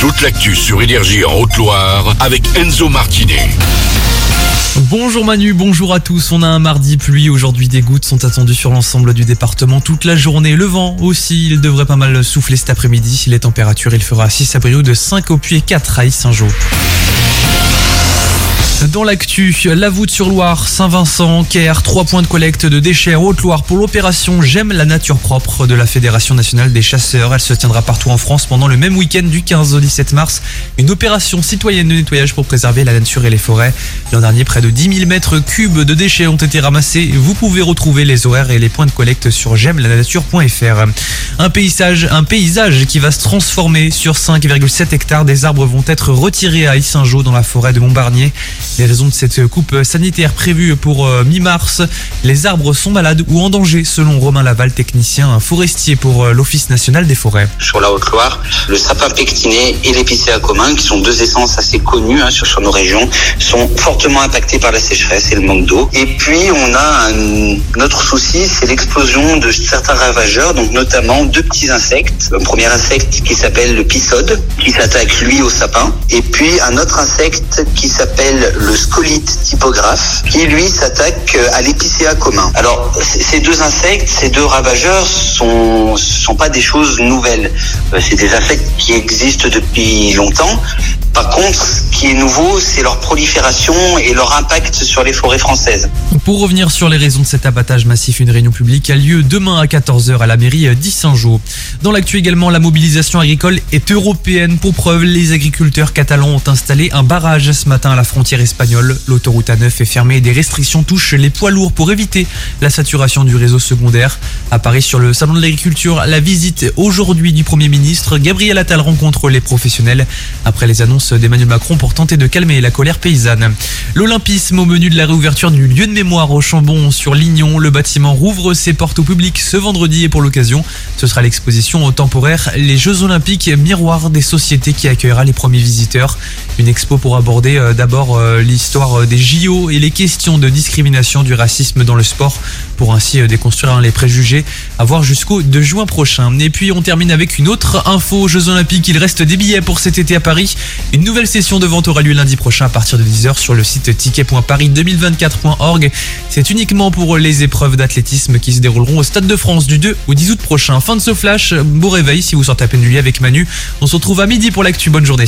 toute l'actu sur Énergie en Haute-Loire avec Enzo Martinet. Bonjour Manu, bonjour à tous. On a un mardi pluie. Aujourd'hui, des gouttes sont attendues sur l'ensemble du département toute la journée. Le vent aussi, il devrait pas mal souffler cet après-midi. Les températures, il fera 6 à Brioude, 5 au Puy et 4 à Saint-Jean. Dans l'actu, la voûte sur Loire, Saint-Vincent, Caire, trois points de collecte de déchets en Haute-Loire pour l'opération J'aime la nature propre de la Fédération nationale des chasseurs. Elle se tiendra partout en France pendant le même week-end du 15 au 17 mars. Une opération citoyenne de nettoyage pour préserver la nature et les forêts. L'an dernier, près de 10 000 mètres cubes de déchets ont été ramassés. Vous pouvez retrouver les horaires et les points de collecte sur j'aime la nature.fr. Un paysage, un paysage qui va se transformer sur 5,7 hectares. Des arbres vont être retirés à Issingeau dans la forêt de Montbarnier. Les raisons de cette coupe sanitaire prévue pour euh, mi-mars, les arbres sont malades ou en danger selon Romain Laval, technicien forestier pour euh, l'Office national des forêts. Sur la Haute-Loire, le sapin pectiné et l'épicéa commun, qui sont deux essences assez connues hein, sur, nos régions, sont fortement impactés par la sécheresse et le manque d'eau. Et puis on a un autre souci, c'est l'explosion de certains ravageurs, donc notamment deux petits insectes. Un premier insecte qui s'appelle le pisode, qui s'attaque lui au sapin, et puis un autre insecte qui s'appelle le scolite typographe, qui lui s'attaque à l'épicéa commun. Alors ces deux insectes, ces deux ravageurs sont sont pas des choses nouvelles. Euh, c'est des insectes qui existent depuis longtemps. Par contre, ce qui est nouveau, c'est leur prolifération et leur impact sur les forêts françaises. Pour revenir sur les raisons de cet abattage massif, une réunion publique a lieu demain à 14h à la mairie d'Issingeau. Dans l'actu également, la mobilisation agricole est européenne. Pour preuve, les agriculteurs catalans ont installé un barrage ce matin à la frontière espagnole. L'autoroute A9 est fermée et des restrictions touchent les poids lourds pour éviter la saturation du réseau secondaire. À Paris, sur le salon de l'agriculture, la visite aujourd'hui du Premier ministre Gabriel Attal rencontre les professionnels après les annonces d'Emmanuel Macron pour tenter de calmer la colère paysanne. L'Olympisme au menu de la réouverture du lieu de mémoire au Chambon sur Lignon. Le bâtiment rouvre ses portes au public ce vendredi et pour l'occasion, ce sera l'exposition temporaire Les Jeux Olympiques Miroir des sociétés qui accueillera les premiers visiteurs. Une expo pour aborder euh, d'abord euh, l'histoire des JO et les questions de discrimination du racisme dans le sport pour ainsi euh, déconstruire hein, les préjugés à voir jusqu'au 2 juin prochain. Et puis on termine avec une autre info aux Jeux Olympiques. Il reste des billets pour cet été à Paris. Une nouvelle session de vente aura lieu lundi prochain à partir de 10h sur le site ticket.paris2024.org. C'est uniquement pour les épreuves d'athlétisme qui se dérouleront au Stade de France du 2 au 10 août prochain. Fin de ce flash, beau réveil si vous sortez à peine du lit avec Manu. On se retrouve à midi pour l'actu. Bonne journée.